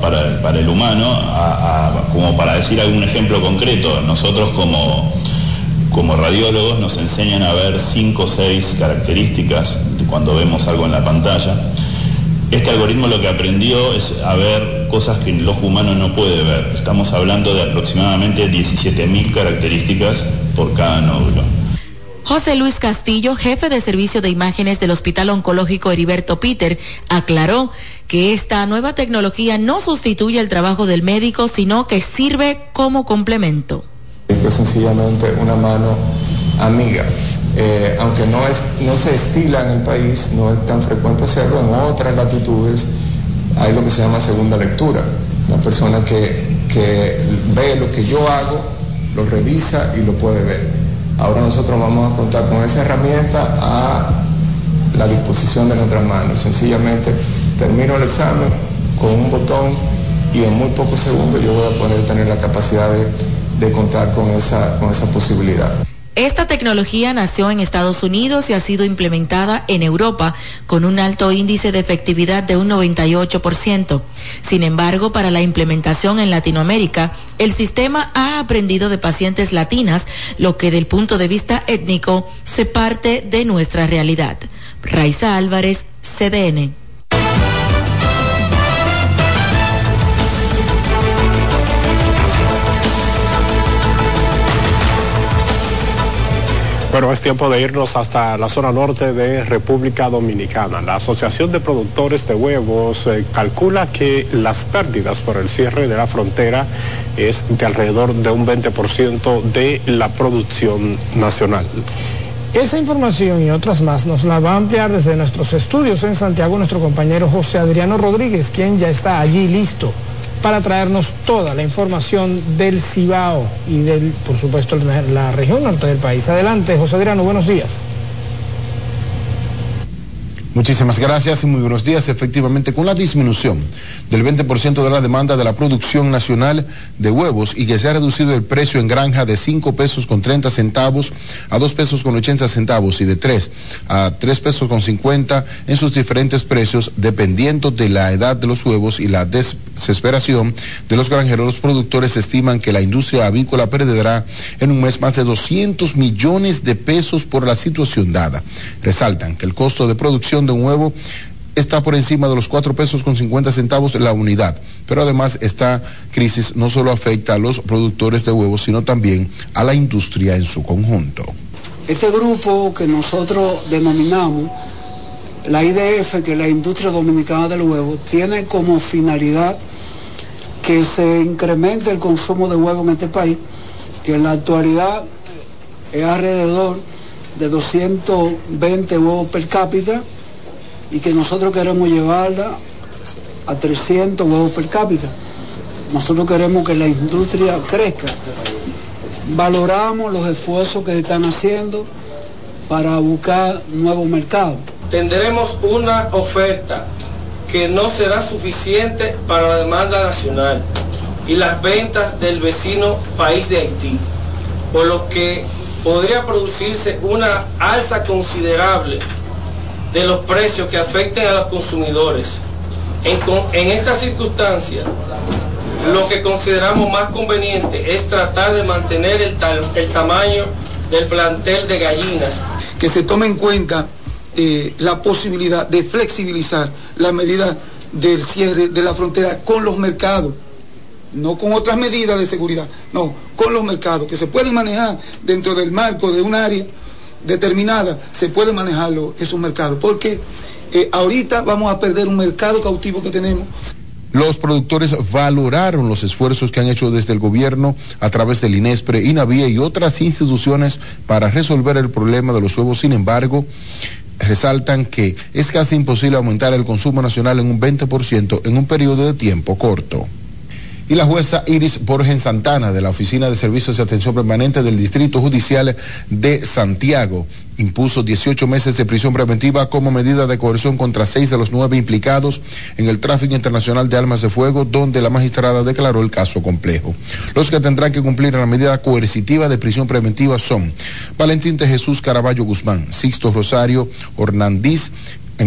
para, el humano, como para decir algún ejemplo concreto, nosotros como como radiólogos nos enseñan a ver cinco o seis características cuando vemos algo en la pantalla. Este algoritmo lo que aprendió es a ver cosas que el ojo humano no puede ver. Estamos hablando de aproximadamente 17.000 características por cada nódulo. José Luis Castillo, jefe de servicio de imágenes del Hospital Oncológico Heriberto Peter, aclaró que esta nueva tecnología no sustituye el trabajo del médico, sino que sirve como complemento es sencillamente una mano amiga. Eh, aunque no, es, no se estila en el país, no es tan frecuente hacerlo, en otras latitudes hay lo que se llama segunda lectura. Una persona que, que ve lo que yo hago, lo revisa y lo puede ver. Ahora nosotros vamos a contar con esa herramienta a la disposición de nuestras manos. Sencillamente termino el examen con un botón y en muy pocos segundos yo voy a poder tener la capacidad de contar con esa, con esa posibilidad. Esta tecnología nació en Estados Unidos y ha sido implementada en Europa con un alto índice de efectividad de un 98%. Sin embargo, para la implementación en Latinoamérica, el sistema ha aprendido de pacientes latinas, lo que del punto de vista étnico se parte de nuestra realidad. Raiza Álvarez, CDN. Bueno, es tiempo de irnos hasta la zona norte de República Dominicana. La Asociación de Productores de Huevos eh, calcula que las pérdidas por el cierre de la frontera es de alrededor de un 20% de la producción nacional. Esa información y otras más nos la va a ampliar desde nuestros estudios en Santiago nuestro compañero José Adriano Rodríguez, quien ya está allí listo para traernos toda la información del Cibao y del, por supuesto, la región norte del país. Adelante, José Adriano, buenos días. Muchísimas gracias y muy buenos días. Efectivamente, con la disminución del 20% de la demanda de la producción nacional de huevos y que se ha reducido el precio en granja de 5 pesos con 30 centavos a 2 pesos con 80 centavos y de 3 a 3 pesos con 50 en sus diferentes precios, dependiendo de la edad de los huevos y la desesperación de los granjeros, los productores estiman que la industria avícola perderá en un mes más de 200 millones de pesos por la situación dada. Resaltan que el costo de producción de un huevo está por encima de los cuatro pesos con 50 centavos la unidad. Pero además esta crisis no solo afecta a los productores de huevos, sino también a la industria en su conjunto. Este grupo que nosotros denominamos la IDF, que es la industria dominicana del huevo, tiene como finalidad que se incremente el consumo de huevo en este país, que en la actualidad es alrededor de 220 huevos per cápita y que nosotros queremos llevarla a 300 huevos per cápita. Nosotros queremos que la industria crezca. Valoramos los esfuerzos que están haciendo para buscar nuevos mercados. Tendremos una oferta que no será suficiente para la demanda nacional y las ventas del vecino país de Haití, por lo que podría producirse una alza considerable de los precios que afecten a los consumidores. En, en esta circunstancia, lo que consideramos más conveniente es tratar de mantener el, el tamaño del plantel de gallinas. Que se tome en cuenta eh, la posibilidad de flexibilizar la medida del cierre de la frontera con los mercados, no con otras medidas de seguridad, no, con los mercados, que se pueden manejar dentro del marco de un área determinada, se pueden manejarlo esos mercados, porque eh, ahorita vamos a perder un mercado cautivo que tenemos. Los productores valoraron los esfuerzos que han hecho desde el gobierno a través del INESPRE, INAVIA y otras instituciones para resolver el problema de los huevos. Sin embargo, resaltan que es casi imposible aumentar el consumo nacional en un 20% en un periodo de tiempo corto y la jueza Iris Borges Santana de la Oficina de Servicios de Atención Permanente del Distrito Judicial de Santiago impuso 18 meses de prisión preventiva como medida de coerción contra seis de los nueve implicados en el tráfico internacional de armas de fuego, donde la magistrada declaró el caso complejo. Los que tendrán que cumplir la medida coercitiva de prisión preventiva son Valentín de Jesús Caraballo Guzmán, Sixto Rosario Ornandiz,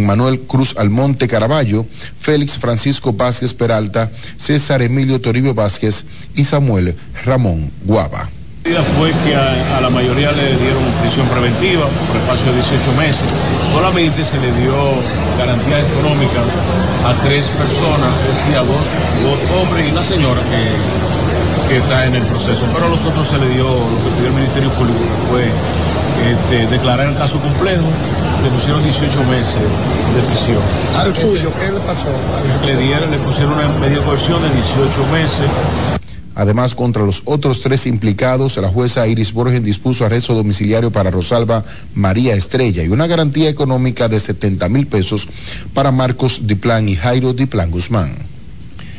Manuel Cruz Almonte Caraballo, Félix Francisco Vázquez Peralta, César Emilio Toribio Vázquez y Samuel Ramón Guava. La fue que a, la mayoría le dieron prisión preventiva por espacio de 18 meses. Solamente se le dio garantía económica a tres personas, es decir, a dos, hombres y una señora que, está en el proceso. Pero a los otros se le dio lo que pidió el Ministerio Público, fue este, declarar el caso complejo, le pusieron 18 meses de prisión. ¿Al suyo qué le pasó? Le dieron, le pusieron una media coerción de 18 meses. Además, contra los otros tres implicados, la jueza Iris Borgen dispuso arresto domiciliario para Rosalba María Estrella y una garantía económica de 70 mil pesos para Marcos Diplan y Jairo Diplan Guzmán.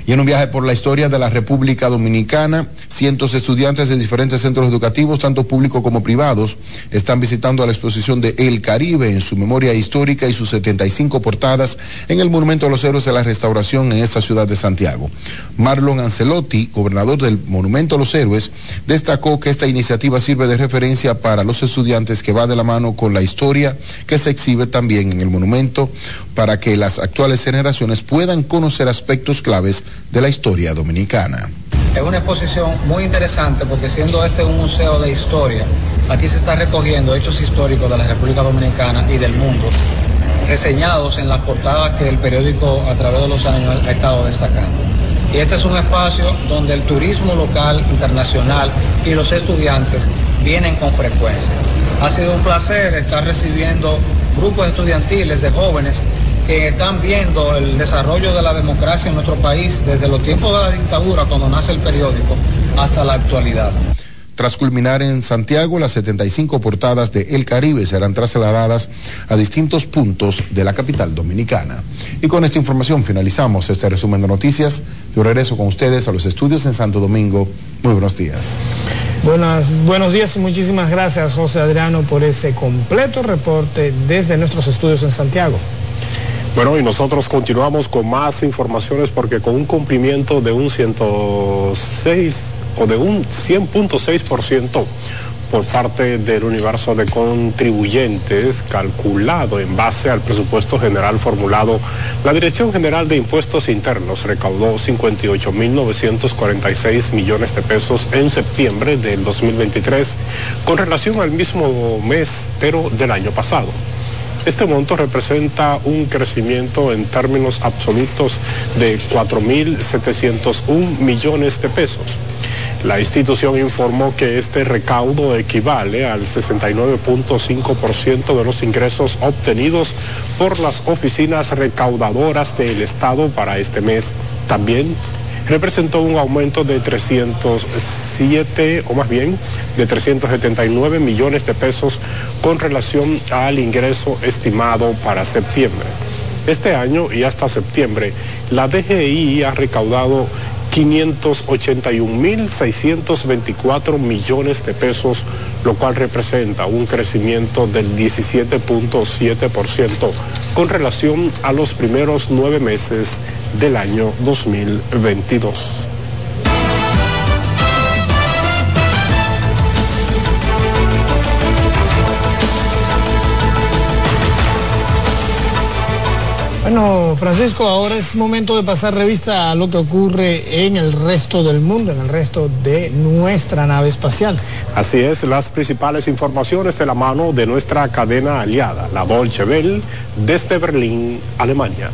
Y en un viaje por la historia de la República Dominicana, cientos de estudiantes de diferentes centros educativos, tanto públicos como privados, están visitando la exposición de El Caribe en su memoria histórica y sus 75 portadas en el Monumento a los Héroes de la Restauración en esta ciudad de Santiago. Marlon Ancelotti, gobernador del Monumento a los Héroes, destacó que esta iniciativa sirve de referencia para los estudiantes que va de la mano con la historia que se exhibe también en el monumento para que las actuales generaciones puedan conocer aspectos claves de la historia dominicana. Es una exposición muy interesante porque siendo este un museo de historia, aquí se está recogiendo hechos históricos de la República Dominicana y del mundo, reseñados en las portadas que el periódico a través de los años ha estado destacando. Y este es un espacio donde el turismo local, internacional y los estudiantes vienen con frecuencia. Ha sido un placer estar recibiendo grupos estudiantiles de jóvenes que están viendo el desarrollo de la democracia en nuestro país desde los tiempos de la dictadura, cuando nace el periódico, hasta la actualidad. Tras culminar en Santiago, las 75 portadas de El Caribe serán trasladadas a distintos puntos de la capital dominicana. Y con esta información finalizamos este resumen de noticias. Yo regreso con ustedes a los estudios en Santo Domingo. Muy buenos días. Buenas, buenos días y muchísimas gracias José Adriano por ese completo reporte desde nuestros estudios en Santiago. Bueno, y nosotros continuamos con más informaciones porque con un cumplimiento de un 106 o de un 100.6% por parte del universo de contribuyentes calculado en base al presupuesto general formulado, la Dirección General de Impuestos Internos recaudó 58.946 millones de pesos en septiembre del 2023 con relación al mismo mes, pero del año pasado. Este monto representa un crecimiento en términos absolutos de 4.701 millones de pesos. La institución informó que este recaudo equivale al 69.5% de los ingresos obtenidos por las oficinas recaudadoras del Estado para este mes. También representó un aumento de 307, o más bien, de 379 millones de pesos con relación al ingreso estimado para septiembre. Este año y hasta septiembre, la DGI ha recaudado 581.624 millones de pesos, lo cual representa un crecimiento del 17.7% con relación a los primeros nueve meses del año 2022. Francisco, ahora es momento de pasar revista a lo que ocurre en el resto del mundo, en el resto de nuestra nave espacial. Así es, las principales informaciones de la mano de nuestra cadena aliada, la Deutsche Welle, desde Berlín, Alemania.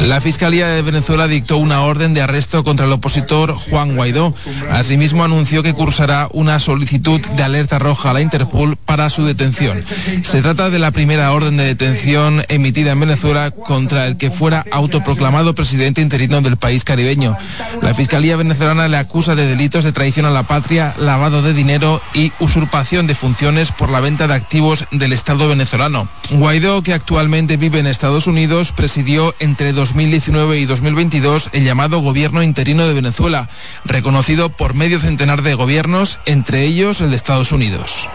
La Fiscalía de Venezuela dictó una orden de arresto contra el opositor Juan Guaidó. Asimismo, anunció que cursará una solicitud de alerta roja a la Interpol para su detención. Se trata de la primera orden de detención emitida en Venezuela contra el que fuera autoproclamado presidente interino del país caribeño. La Fiscalía venezolana le acusa de delitos de traición a la patria, lavado de dinero y usurpación de funciones por la venta de activos del Estado venezolano. Guaidó, que actualmente vive en Estados Unidos, presidió entre 2019 y 2022 el llamado Gobierno Interino de Venezuela, reconocido por medio centenar de gobiernos, entre ellos el de Estados Unidos.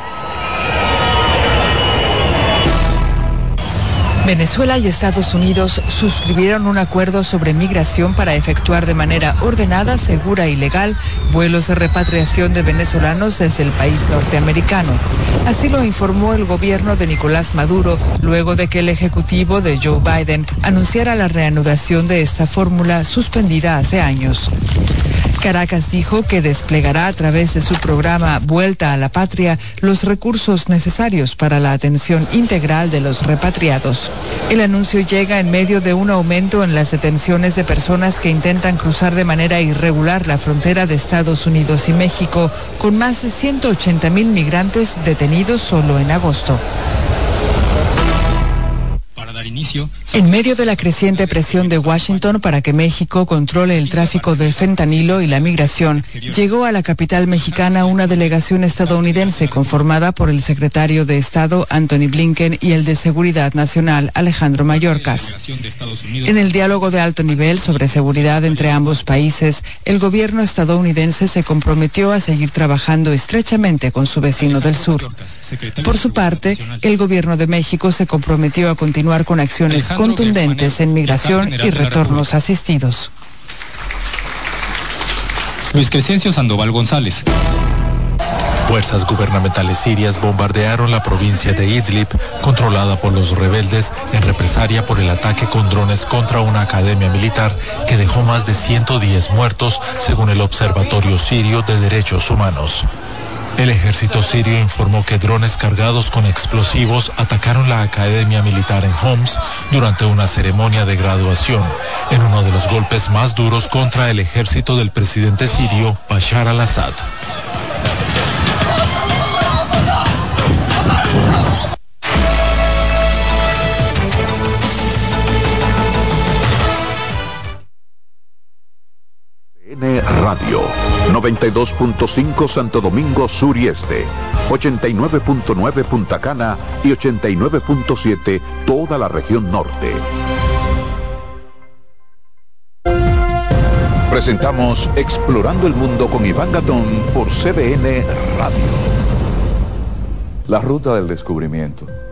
Venezuela y Estados Unidos suscribieron un acuerdo sobre migración para efectuar de manera ordenada, segura y legal vuelos de repatriación de venezolanos desde el país norteamericano. Así lo informó el gobierno de Nicolás Maduro luego de que el ejecutivo de Joe Biden anunciara la reanudación de esta fórmula suspendida hace años. Caracas dijo que desplegará a través de su programa Vuelta a la Patria los recursos necesarios para la atención integral de los repatriados. El anuncio llega en medio de un aumento en las detenciones de personas que intentan cruzar de manera irregular la frontera de Estados Unidos y México, con más de 180 mil migrantes detenidos solo en agosto. En medio de la creciente presión de Washington para que México controle el tráfico de fentanilo y la migración, llegó a la capital mexicana una delegación estadounidense conformada por el secretario de Estado Anthony Blinken y el de Seguridad Nacional Alejandro Mayorkas. En el diálogo de alto nivel sobre seguridad entre ambos países, el gobierno estadounidense se comprometió a seguir trabajando estrechamente con su vecino del sur. Por su parte, el gobierno de México se comprometió a continuar con acciones contundentes en migración y retornos asistidos. Luis Crescencio Sandoval González. Fuerzas gubernamentales sirias bombardearon la provincia de Idlib, controlada por los rebeldes, en represalia por el ataque con drones contra una academia militar que dejó más de 110 muertos, según el Observatorio Sirio de Derechos Humanos. El ejército sirio informó que drones cargados con explosivos atacaron la academia militar en Homs durante una ceremonia de graduación, en uno de los golpes más duros contra el ejército del presidente sirio Bashar al-Assad. Radio, 92.5 Santo Domingo Sur y Este, 89.9 Punta Cana y 89.7 toda la región norte. Presentamos Explorando el Mundo con Iván Gatón por CDN Radio. La ruta del descubrimiento.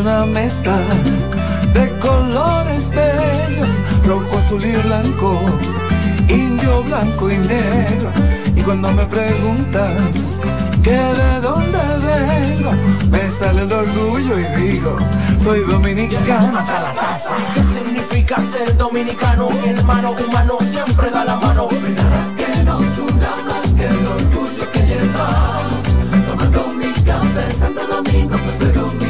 Una mezcla de colores bellos, rojo, azul y blanco, indio, blanco y negro. Y cuando me preguntan que de dónde vengo, me sale el orgullo y digo, soy dominicano hasta la. ¿Qué significa ser dominicano? Mi hermano humano siempre da la mano. Que nos una que el orgullo que llevamos. Tomando mi café Santo Domingo, pues soy.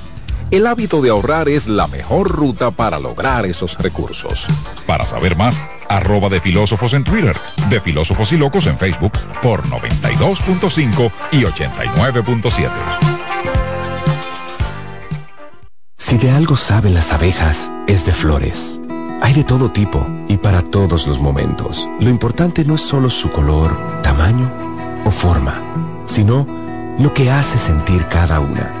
El hábito de ahorrar es la mejor ruta para lograr esos recursos. Para saber más, arroba de filósofos en Twitter, de filósofos y locos en Facebook por 92.5 y 89.7. Si de algo saben las abejas, es de flores. Hay de todo tipo y para todos los momentos. Lo importante no es solo su color, tamaño o forma, sino lo que hace sentir cada una.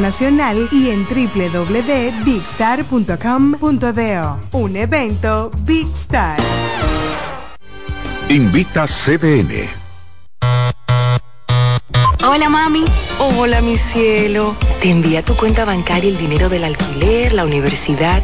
y en www.bigstar.com.do. Un evento Big Star. Invita CDN. Hola mami. Hola mi cielo. Te envía tu cuenta bancaria el dinero del alquiler, la universidad